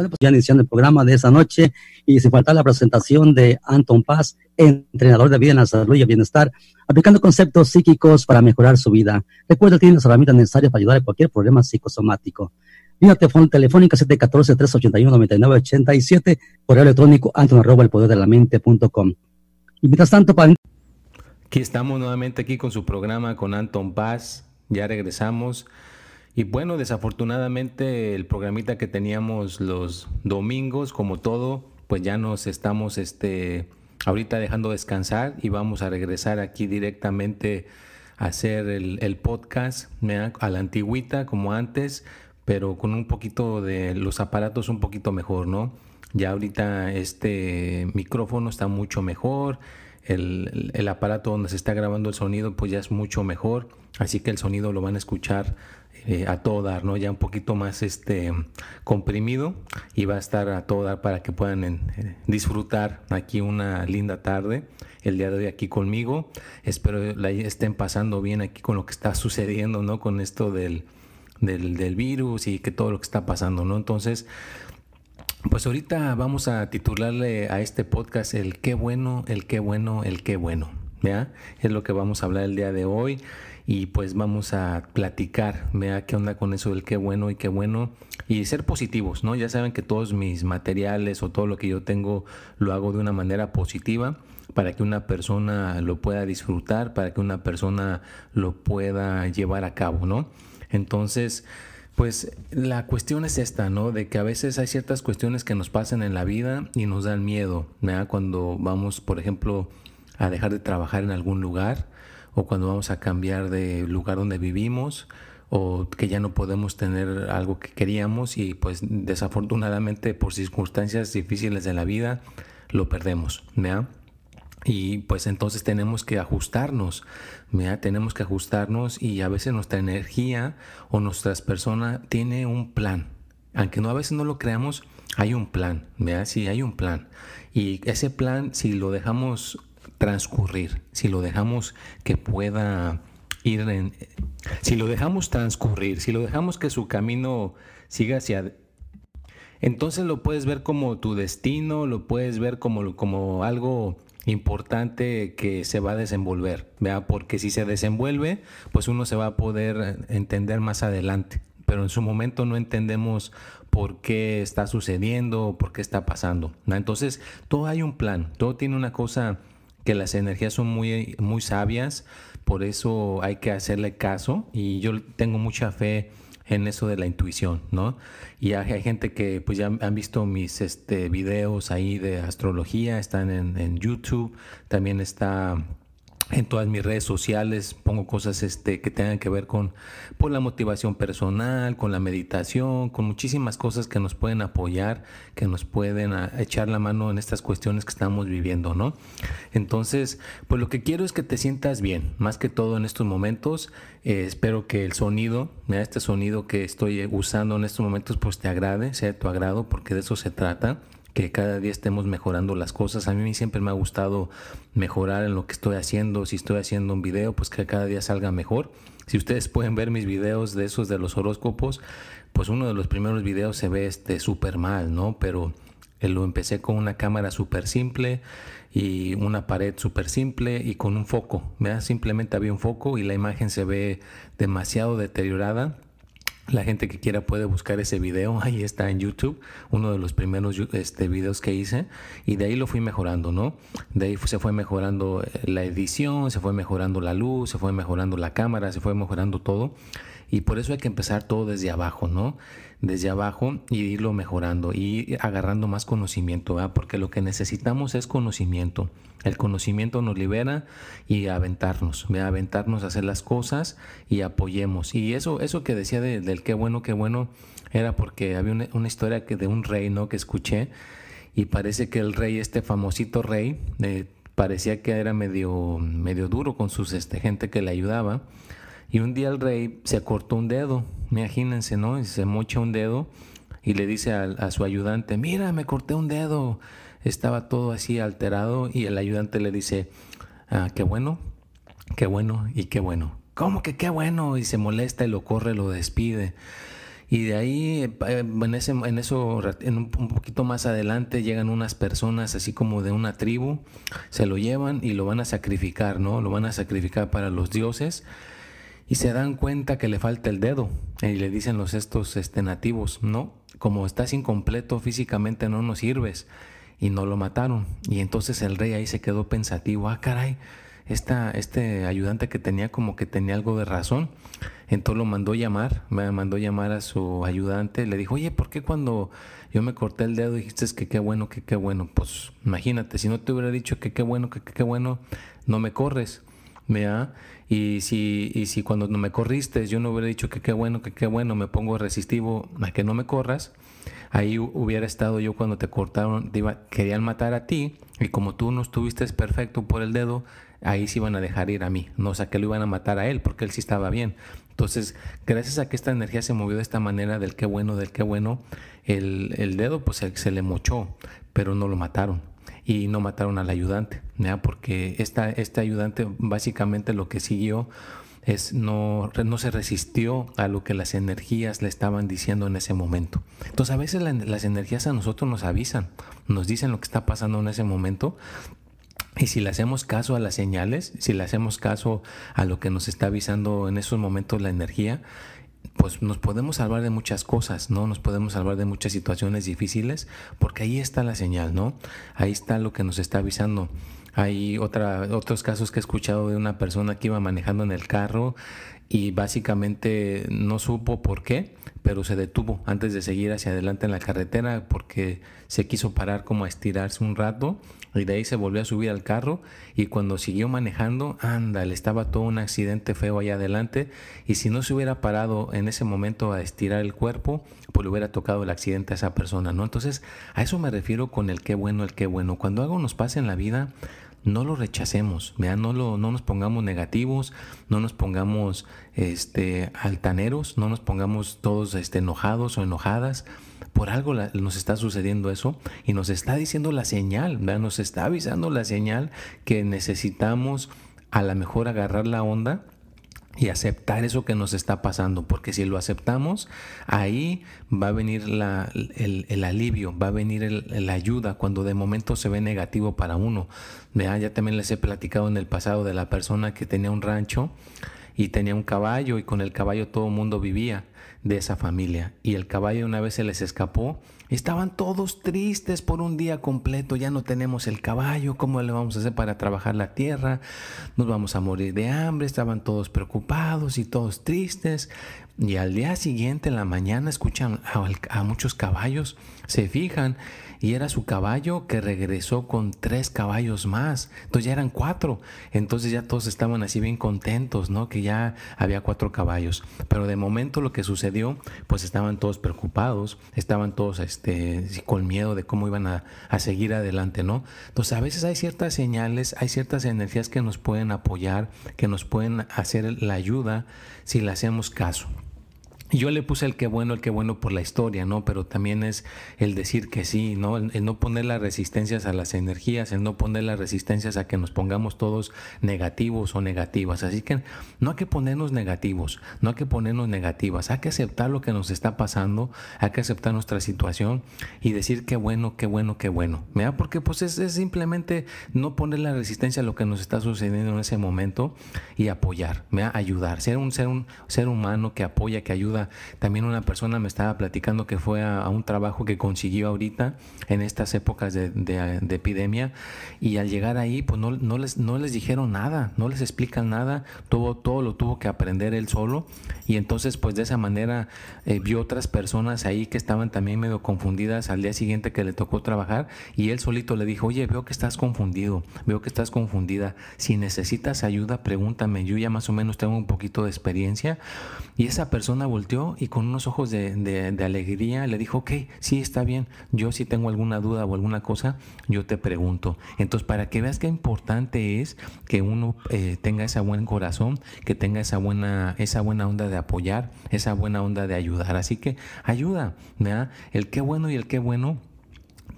Bueno, pues ya iniciando el programa de esa noche y sin faltar la presentación de Anton Paz, entrenador de vida en la salud y el bienestar, aplicando conceptos psíquicos para mejorar su vida. Recuerda que tiene las herramientas necesarias para ayudar a cualquier problema psicosomático. Línea telefónica 714-381-9987, correo electrónico anton arroba el poder de la mente.com. Y mientras tanto, para... Aquí estamos nuevamente aquí con su programa con Anton Paz. Ya regresamos. Y bueno, desafortunadamente el programita que teníamos los domingos, como todo, pues ya nos estamos este, ahorita dejando descansar y vamos a regresar aquí directamente a hacer el, podcast a la antigüita como antes, pero con un poquito de los aparatos un poquito mejor, ¿no? Ya ahorita este micrófono está mucho mejor, el, el aparato donde se está grabando el sonido pues ya es mucho mejor, así que el sonido lo van a escuchar eh, a todo dar, ¿no? Ya un poquito más este comprimido y va a estar a todo dar para que puedan eh, disfrutar aquí una linda tarde el día de hoy aquí conmigo. Espero la estén pasando bien aquí con lo que está sucediendo, ¿no? Con esto del, del, virus y que todo lo que está pasando, ¿no? Entonces, pues ahorita vamos a titularle a este podcast el qué bueno, el qué bueno, el qué bueno. ¿Ya? Es lo que vamos a hablar el día de hoy y pues vamos a platicar, vea qué onda con eso del qué bueno y qué bueno y ser positivos, ¿no? Ya saben que todos mis materiales o todo lo que yo tengo lo hago de una manera positiva para que una persona lo pueda disfrutar, para que una persona lo pueda llevar a cabo, ¿no? Entonces, pues la cuestión es esta, ¿no? De que a veces hay ciertas cuestiones que nos pasan en la vida y nos dan miedo, ¿verdad? Cuando vamos, por ejemplo, a dejar de trabajar en algún lugar o cuando vamos a cambiar de lugar donde vivimos o que ya no podemos tener algo que queríamos y pues desafortunadamente por circunstancias difíciles de la vida lo perdemos, ¿ya? Y pues entonces tenemos que ajustarnos, ¿ya? Tenemos que ajustarnos y a veces nuestra energía o nuestras personas tiene un plan. Aunque no a veces no lo creamos, hay un plan, ¿ya? Sí, hay un plan. Y ese plan, si lo dejamos transcurrir, si lo dejamos que pueda ir en... Si lo dejamos transcurrir, si lo dejamos que su camino siga hacia... Entonces lo puedes ver como tu destino, lo puedes ver como, como algo importante que se va a desenvolver, ¿vea? porque si se desenvuelve, pues uno se va a poder entender más adelante, pero en su momento no entendemos por qué está sucediendo, por qué está pasando. Entonces, todo hay un plan, todo tiene una cosa que las energías son muy, muy sabias, por eso hay que hacerle caso y yo tengo mucha fe en eso de la intuición, ¿no? Y hay, gente que pues ya han visto mis este, videos ahí de astrología, están en, en YouTube, también está en todas mis redes sociales pongo cosas este, que tengan que ver con pues, la motivación personal, con la meditación, con muchísimas cosas que nos pueden apoyar, que nos pueden ah, echar la mano en estas cuestiones que estamos viviendo, ¿no? Entonces, pues lo que quiero es que te sientas bien, más que todo en estos momentos. Eh, espero que el sonido, este sonido que estoy usando en estos momentos, pues te agrade, sea de tu agrado, porque de eso se trata que cada día estemos mejorando las cosas. A mí siempre me ha gustado mejorar en lo que estoy haciendo. Si estoy haciendo un video, pues que cada día salga mejor. Si ustedes pueden ver mis videos de esos de los horóscopos, pues uno de los primeros videos se ve este súper mal, ¿no? Pero eh, lo empecé con una cámara súper simple y una pared súper simple y con un foco. Simplemente había un foco y la imagen se ve demasiado deteriorada la gente que quiera puede buscar ese video, ahí está en YouTube, uno de los primeros este, videos que hice y de ahí lo fui mejorando, ¿no? De ahí se fue mejorando eh, la edición, se fue mejorando la luz, se fue mejorando la cámara, se fue mejorando todo Y por eso hay que empezar todo desde abajo, ¿no? Desde abajo y irlo mejorando y agarrando más conocimiento, ¿verdad? Porque lo que necesitamos es conocimiento. El conocimiento nos libera y aventarnos, ¿verdad? aventarnos a hacer las cosas y apoyemos. Y eso, eso que decía del qué bueno, qué bueno, era porque había una, historia que de un rey, ¿no? Que escuché y parece que el rey, este famosito rey, eh, parecía que era medio, medio duro con sus este, gente que le ayudaba. Y un día el rey se cortó un dedo, imagínense, ¿no? Y se mocha un dedo y le dice a, su ayudante, mira, me corté un dedo. Estaba todo así alterado y el ayudante le dice, ah, qué bueno, qué bueno y qué bueno. ¿Cómo que qué bueno? Y se molesta y lo corre, lo despide. Y de ahí, eh, en, ese, eso, en un, poquito más adelante, llegan unas personas así como de una tribu, se lo llevan y lo van a sacrificar, ¿no? Lo van a sacrificar para los dioses y se dan cuenta que le falta el dedo. Y le dicen los estos este, nativos, no, como estás incompleto físicamente no nos sirves. Y no lo mataron. Y entonces el rey ahí se quedó pensativo, ah, caray, esta, este ayudante que tenía como que tenía algo de razón. Entonces lo mandó llamar, me mandó llamar a su ayudante, le dijo, oye, ¿por qué cuando yo me corté el dedo dijiste que qué bueno, que qué bueno? Pues imagínate, si no te hubiera dicho que qué bueno, que qué bueno, no me corres. Y si, y si cuando no me corriste yo no hubiera dicho que qué bueno, que qué bueno, me pongo resistivo a que no me corras, ahí hubiera estado yo cuando te cortaron, te querían matar a ti y como tú no estuviste perfecto por el dedo, ahí sí iban a dejar ir a mí, no o sea que lo iban a matar a él porque él sí estaba bien. Entonces, gracias a que esta energía se movió de esta manera, del qué bueno, del qué bueno, el, el dedo pues se, le mochó, pero no lo mataron. Y no mataron al ayudante, ¿ya? porque esta, este ayudante básicamente lo que siguió es no, no se resistió a lo que las energías le estaban diciendo en ese momento. Entonces a veces las energías a nosotros nos avisan, nos dicen lo que está pasando en ese momento, y si le hacemos caso a las señales, si le hacemos caso a lo que nos está avisando en esos momentos la energía, pues nos podemos salvar de muchas cosas, ¿no? Nos podemos salvar de muchas situaciones difíciles, porque ahí está la señal, ¿no? Ahí está lo que nos está avisando. Hay otra, otros casos que he escuchado de una persona que iba manejando en el carro y básicamente no supo por qué, pero se detuvo antes de seguir hacia adelante en la carretera porque se quiso parar como a estirarse un rato y de ahí se volvió a subir al carro y cuando siguió manejando, anda, le estaba todo un accidente feo allá adelante y si no se hubiera parado en ese momento a estirar el cuerpo, pues le hubiera tocado el accidente a esa persona, ¿no? Entonces, a eso me refiero con el qué bueno, el qué bueno. Cuando algo nos pasa en la vida, no lo rechacemos, no, lo, no nos pongamos negativos, no nos pongamos este, altaneros, no nos pongamos todos este, enojados o enojadas. Por algo nos está sucediendo eso y nos está diciendo la señal, nos está avisando la señal que necesitamos a lo mejor agarrar la onda y aceptar eso que nos está pasando, porque si lo aceptamos, ahí va a venir el, alivio, va a venir la ayuda cuando de momento se ve negativo para uno. Ya también les he platicado en el pasado de la persona que tenía un rancho y tenía un caballo y con el caballo todo el mundo vivía de esa familia y el caballo una vez se les escapó Estaban todos tristes por un día completo, ya no tenemos el caballo, ¿cómo le vamos a hacer para trabajar la tierra? Nos vamos a morir de hambre, estaban todos preocupados y todos tristes. Y al día siguiente, en la mañana, escuchan a, muchos caballos, se fijan y era su caballo que regresó con tres caballos más. Entonces ya eran cuatro. Entonces ya todos estaban así bien contentos, ¿no? Que ya había cuatro caballos. Pero de momento lo que sucedió, pues estaban todos preocupados, estaban todos este, con miedo de cómo iban a, a seguir adelante, ¿no? Entonces a veces hay ciertas señales, hay ciertas energías que nos pueden apoyar, que nos pueden hacer la ayuda si le hacemos caso. Yo le puse el que bueno, el que bueno por la historia, ¿no? Pero también es el decir que sí, ¿no? El, no poner las resistencias a las energías, el no poner las resistencias a que nos pongamos todos negativos o negativas. Así que no hay que ponernos negativos, no hay que ponernos negativas, hay que aceptar lo que nos está pasando, hay que aceptar nuestra situación y decir qué bueno, qué bueno, qué bueno. ¿Verdad? Porque pues es, simplemente no poner la resistencia a lo que nos está sucediendo en ese momento y apoyar, ¿verdad? Ayudar, ser un ser, un ser humano que apoya, que ayuda También una persona me estaba platicando que fue a, un trabajo que consiguió ahorita en estas épocas de, epidemia y al llegar ahí pues no, no, les, no les dijeron nada, no les explican nada, todo, todo lo tuvo que aprender él solo y entonces pues de esa manera eh, vio otras personas ahí que estaban también medio confundidas al día siguiente que le tocó trabajar y él solito le dijo, oye, veo que estás confundido, veo que estás confundida, si necesitas ayuda pregúntame, yo ya más o menos tengo un poquito de experiencia. Y esa persona volteó y con unos ojos de, alegría le dijo, ok, sí, está bien, yo si tengo alguna duda o alguna cosa, yo te pregunto. Entonces, para que veas qué importante es que uno eh, tenga ese buen corazón, que tenga esa buena, esa buena onda de apoyar, esa buena onda de ayudar. Así que ayuda, ¿verdad? El qué bueno y el qué bueno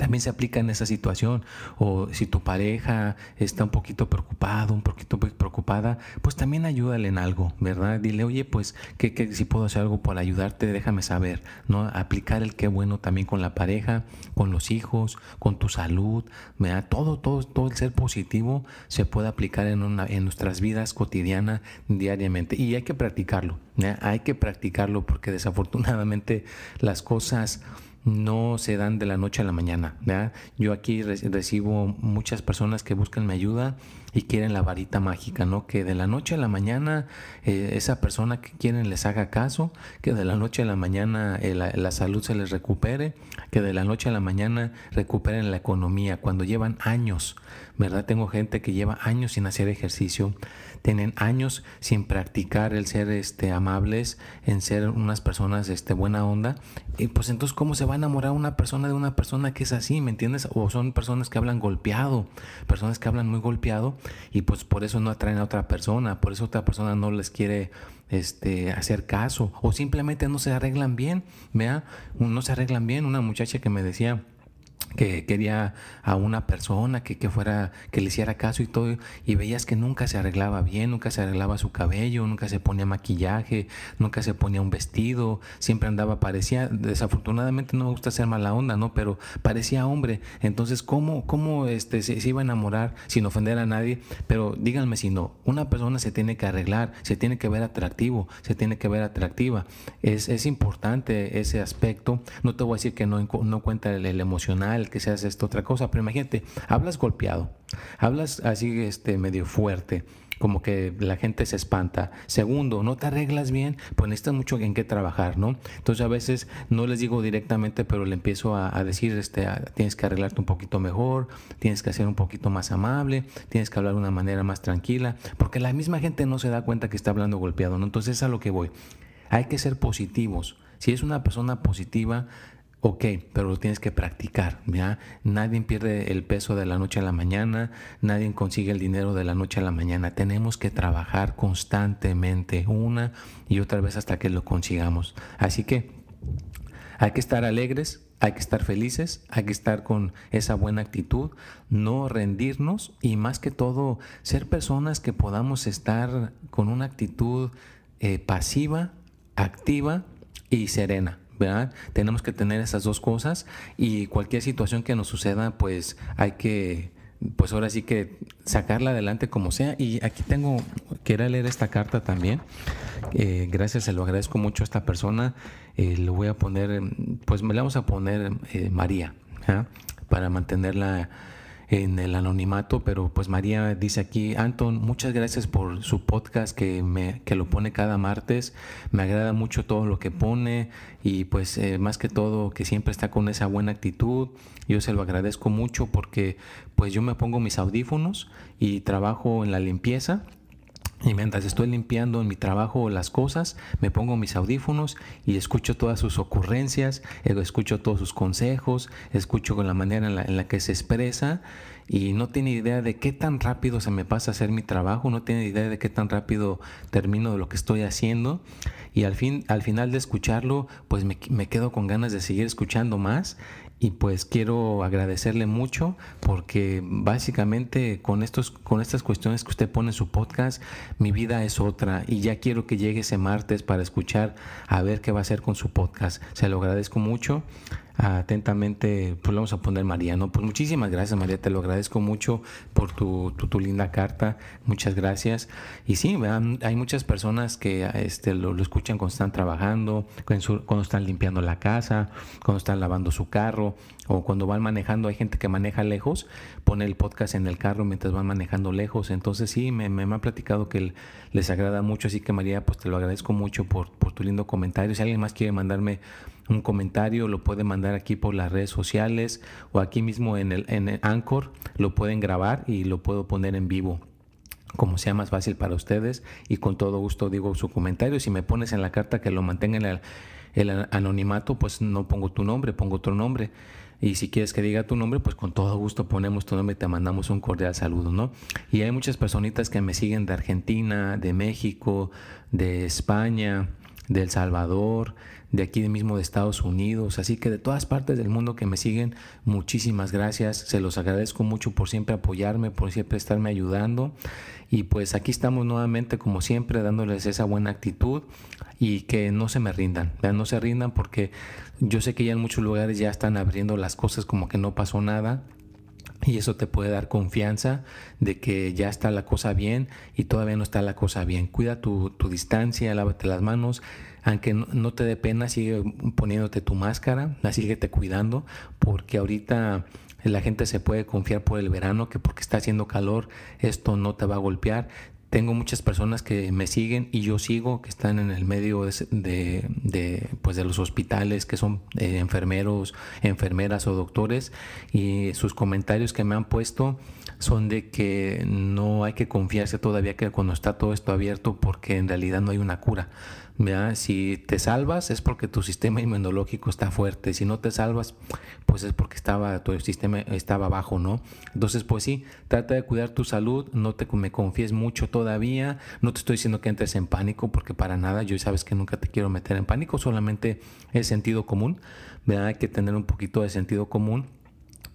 también se aplica en esa situación. O si tu pareja está un poquito preocupado, un poquito preocupada, pues también ayúdale en algo, ¿verdad? Dile, oye, pues, que, si puedo hacer algo para ayudarte, déjame saber, ¿no? Aplicar el qué bueno también con la pareja, con los hijos, con tu salud, ¿verdad? Todo, todo, todo el ser positivo se puede aplicar en, en nuestras vidas cotidianas, diariamente. Y hay que practicarlo, Hay que practicarlo porque desafortunadamente las cosas no se dan de la noche a la mañana. Yo aquí recibo muchas personas que buscan mi ayuda y quieren la varita mágica, ¿no? Que de la noche a la mañana eh, esa persona que quieren les haga caso, que de la noche a la mañana eh, la, salud se les recupere, que de la noche a la mañana recuperen la economía, cuando llevan años, ¿verdad? Tengo gente que lleva años sin hacer ejercicio, tienen años sin practicar el ser este, amables, en ser unas personas este, buena onda, y pues entonces, ¿cómo se va a enamorar una persona de una persona que es así, ¿me entiendes? O son personas que hablan golpeado, personas que hablan muy golpeado y pues por eso no atraen a otra persona, por eso otra persona no les quiere este, hacer caso o simplemente no se arreglan bien, vea, no se arreglan bien. Una muchacha que me decía, que quería a una persona que, que, fuera, que le hiciera caso y todo, y veías que nunca se arreglaba bien, nunca se arreglaba su cabello, nunca se ponía maquillaje, nunca se ponía un vestido, siempre andaba, parecía, desafortunadamente no me gusta ser mala onda, ¿no? Pero parecía hombre. Entonces, ¿cómo, cómo este, se, iba a enamorar sin ofender a nadie? Pero díganme si no, una persona se tiene que arreglar, se tiene que ver atractivo, se tiene que ver atractiva. Es, es importante ese aspecto. No te voy a decir que no, no cuenta el emocional, que seas esto otra cosa, pero imagínate, hablas golpeado, hablas así este medio fuerte, como que la gente se espanta. Segundo, no te arreglas bien, pues necesitas mucho en qué trabajar, ¿no? Entonces a veces no les digo directamente, pero le empiezo a, decir, este, tienes que arreglarte un poquito mejor, tienes que ser un poquito más amable, tienes que hablar de una manera más tranquila, porque la misma gente no se da cuenta que está hablando golpeado, ¿no? Entonces es a lo que voy. Hay que ser positivos. Si es una persona positiva, Ok, pero lo tienes que practicar, ¿ya? Nadie pierde el peso de la noche a la mañana, nadie consigue el dinero de la noche a la mañana. Tenemos que trabajar constantemente, una y otra vez hasta que lo consigamos. Así que hay que estar alegres, hay que estar felices, hay que estar con esa buena actitud, no rendirnos y más que todo ser personas que podamos estar con una actitud eh, pasiva, activa y serena. Tenemos que tener esas dos cosas y cualquier situación que nos suceda, pues hay que, pues ahora sí que sacarla adelante como sea. Y aquí tengo, quiero leer esta carta también. Eh, gracias, se lo agradezco mucho a esta persona. Eh, lo voy a poner, pues me la vamos a poner eh, María, para mantenerla en el anonimato, pero pues María dice aquí, Anton, muchas gracias por su podcast que, me, que lo pone cada martes, me agrada mucho todo lo que pone y pues eh, más que todo que siempre está con esa buena actitud, yo se lo agradezco mucho porque pues yo me pongo mis audífonos y trabajo en la limpieza y mientras estoy limpiando en mi trabajo las cosas, me pongo mis audífonos y escucho todas sus ocurrencias, eh, escucho todos sus consejos, escucho con la manera en la, que se expresa y no tiene idea de qué tan rápido se me pasa hacer mi trabajo, no tiene idea de qué tan rápido termino de lo que estoy haciendo. Y al fin, al final de escucharlo, pues me quedo con ganas de seguir escuchando más y pues quiero agradecerle mucho porque básicamente con estos con estas cuestiones que usted pone en su podcast mi vida es otra y ya quiero que llegue ese martes para escuchar a ver qué va a hacer con su podcast. Se lo agradezco mucho Atentamente, pues vamos a poner Mariano. Pues muchísimas gracias, María, te lo agradezco mucho por tu, tu, linda carta. Muchas gracias. Y sí, hay muchas personas que este, lo, escuchan cuando están trabajando, cuando están limpiando la casa, cuando están lavando su carro o cuando van manejando. Hay gente que maneja lejos, pone el podcast en el carro mientras van manejando lejos. Entonces sí, me, me, han platicado que les agrada mucho. Así que María, pues te lo agradezco mucho por, por tu lindo comentario. Si alguien más quiere mandarme un comentario, lo puede mandar aquí por las redes sociales o aquí mismo en el, en Anchor, lo pueden grabar y lo puedo poner en vivo como sea más fácil para ustedes y con todo gusto digo su comentario. Si me pones en la carta que lo mantenga en el, el anonimato, pues no pongo tu nombre, pongo otro nombre. Y si quieres que diga tu nombre, pues con todo gusto ponemos tu nombre y te mandamos un cordial saludo, ¿no? Y hay muchas personitas que me siguen de Argentina, de México, de España, de El Salvador, de aquí mismo de Estados Unidos, así que de todas partes del mundo que me siguen, muchísimas gracias, se los agradezco mucho por siempre apoyarme, por siempre estarme ayudando. Y pues aquí estamos nuevamente como siempre dándoles esa buena actitud y que no se me rindan, no se rindan porque yo sé que ya en muchos lugares ya están abriendo las cosas como que no pasó nada, y eso te puede dar confianza de que ya está la cosa bien y todavía no está la cosa bien. Cuida tu, tu distancia, lávate las manos, aunque no, te dé pena, sigue poniéndote tu máscara, síguete cuidando, porque ahorita la gente se puede confiar por el verano, que porque está haciendo calor, esto no te va a golpear. Tengo muchas personas que me siguen y yo sigo, que están en el medio de, de, pues de los hospitales, que son eh, enfermeros, enfermeras o doctores, y sus comentarios que me han puesto son de que no hay que confiarse todavía que cuando está todo esto abierto, porque en realidad no hay una cura. Si te salvas es porque tu sistema inmunológico está fuerte, si no te salvas, pues es porque estaba, tu sistema estaba bajo, ¿no? Entonces, pues sí, trata de cuidar tu salud, no te me confíes mucho todavía, no te estoy diciendo que entres en pánico, porque para nada, yo sabes que nunca te quiero meter en pánico, solamente es sentido común, ¿verdad? Hay que tener un poquito de sentido común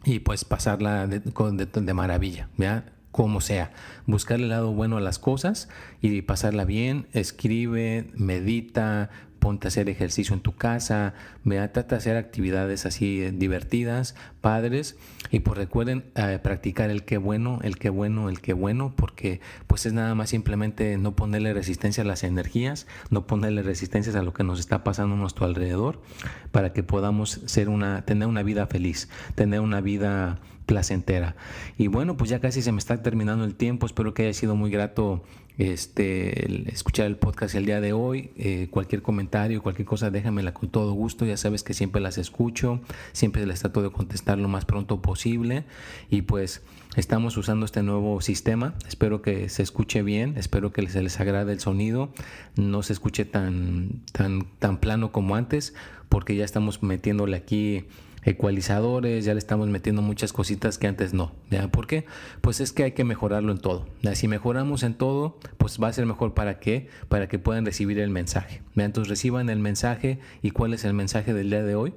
y pues pasarla de, de, de maravilla, ¿verdad? Como sea, buscar el lado bueno a las cosas y pasarla bien, escribe, medita, ponte a hacer ejercicio en tu casa, vea, trata de hacer actividades así eh, divertidas, padres, y pues recuerden eh, practicar el qué bueno, el qué bueno, el qué bueno, porque pues es nada más simplemente no ponerle resistencia a las energías, no ponerle resistencias a lo que nos está pasando a nuestro alrededor, para que podamos ser una, tener una vida feliz, tener una vida placentera. Y bueno, pues ya casi se me está terminando el tiempo, espero que haya sido muy grato este, escuchar el podcast el día de hoy. Eh, cualquier comentario, cualquier cosa, déjamela con todo gusto. Ya sabes que siempre las escucho, siempre les trato de contestar lo más pronto posible. Y pues estamos usando este nuevo sistema. Espero que se escuche bien, espero que se les agrade el sonido, no se escuche tan, tan, tan plano como antes, porque ya estamos metiéndole aquí ecualizadores, ya le estamos metiendo muchas cositas que antes no. ¿ya? ¿Por qué? Pues es que hay que mejorarlo en todo. Si mejoramos en todo, pues va a ser mejor para qué? Para que puedan recibir el mensaje. Entonces reciban el mensaje y cuál es el mensaje del día de hoy.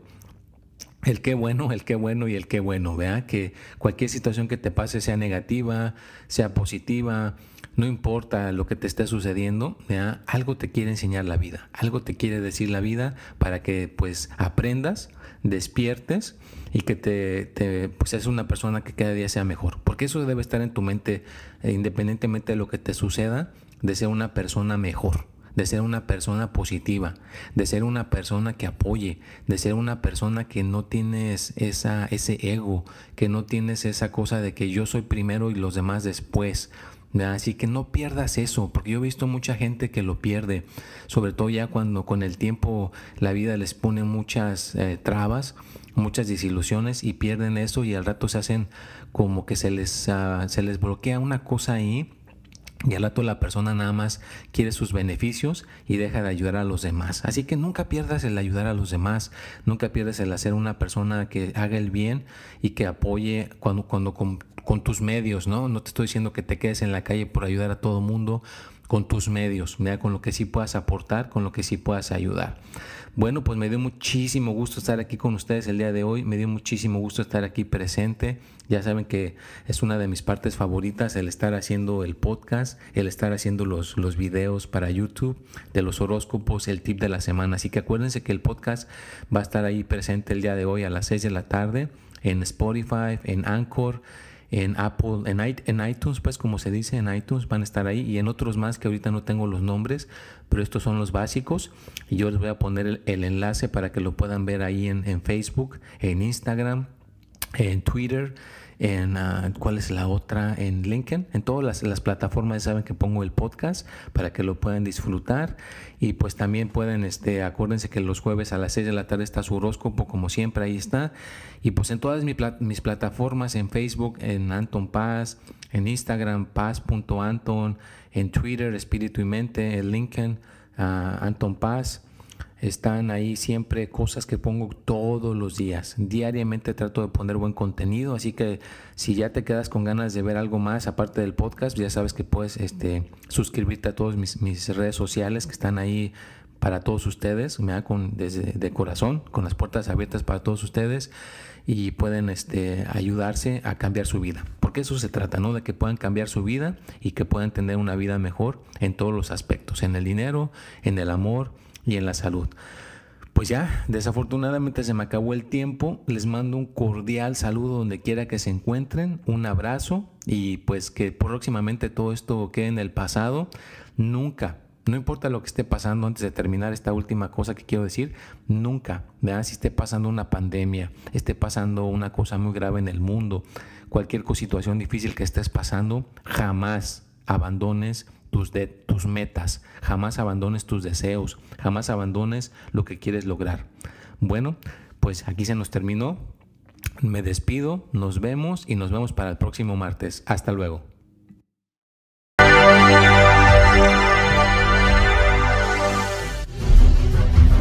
El qué bueno, el qué bueno y el qué bueno, vea que cualquier situación que te pase sea negativa, sea positiva, no importa lo que te esté sucediendo, ¿vea? algo te quiere enseñar la vida, algo te quiere decir la vida para que pues aprendas despiertes y que te, pues es una persona que cada día sea mejor. Porque eso debe estar en tu mente, eh, independientemente de lo que te suceda, de ser una persona mejor, de ser una persona positiva, de ser una persona que apoye, de ser una persona que no tienes esa, ese ego, que no tienes esa cosa de que yo soy primero y los demás después. Así que no pierdas eso, porque yo he visto mucha gente que lo pierde, sobre todo ya cuando con el tiempo la vida les pone muchas eh, trabas, muchas desilusiones y pierden eso y al rato se hacen como que se les, ah, se les bloquea una cosa ahí y al rato la persona nada más quiere sus beneficios y deja de ayudar a los demás. Así que nunca pierdas el ayudar a los demás, nunca pierdas el hacer una persona que haga el bien y que apoye cuando, cuando con, tus medios, ¿no? No te estoy diciendo que te quedes en la calle por ayudar a todo mundo, con tus medios, con lo que sí puedas aportar, con lo que sí puedas ayudar. Bueno, pues me dio muchísimo gusto estar aquí con ustedes el día de hoy, me dio muchísimo gusto estar aquí presente. Ya saben que es una de mis partes favoritas el estar haciendo el podcast, el estar haciendo los, los videos para YouTube de los horóscopos, el tip de la semana. Así que acuérdense que el podcast va a estar ahí presente el día de hoy a las 6 de la tarde en Spotify, en Anchor en Apple, en, en, iTunes, pues como se dice, en iTunes van a estar ahí y en otros más que ahorita no tengo los nombres, pero estos son los básicos. Y yo les voy a poner el, enlace para que lo puedan ver ahí en, en Facebook, en Instagram, en Twitter en ah, cuál es la otra, en LinkedIn, en todas las, plataformas saben que pongo el podcast para que lo puedan disfrutar. Y pues también pueden, este, acuérdense que los jueves a las 6 de la tarde está su horóscopo como siempre, ahí está. Y pues en todas mis, mis plataformas, en Facebook, en Anton Paz, en Instagram, paz.anton, en Twitter, Espíritu y Mente, en LinkedIn, uh, Anton Paz están ahí siempre cosas que pongo todos los días. Diariamente trato de poner buen contenido, así que si ya te quedas con ganas de ver algo más aparte del podcast, ya sabes que puedes este, suscribirte a todas mis, redes sociales que están ahí para todos ustedes, me con desde de corazón, con las puertas abiertas para todos ustedes y pueden este, ayudarse a cambiar su vida. Porque eso se trata, ¿no? De que puedan cambiar su vida y que puedan tener una vida mejor en todos los aspectos, en el dinero, en el amor, y en la salud. Pues ya, desafortunadamente se me acabó el tiempo. Les mando un cordial saludo donde quiera que se encuentren, un abrazo y pues que próximamente todo esto quede en el pasado. Nunca, no importa lo que esté pasando antes de terminar esta última cosa que quiero decir, nunca, ¿verdad? si esté pasando una pandemia, esté pasando una cosa muy grave en el mundo, cualquier situación difícil que estés pasando, jamás abandones tus, de, tus metas, jamás abandones tus deseos, jamás abandones lo que quieres lograr. Bueno, pues aquí se nos terminó. Me despido, nos vemos y nos vemos para el próximo martes. Hasta luego.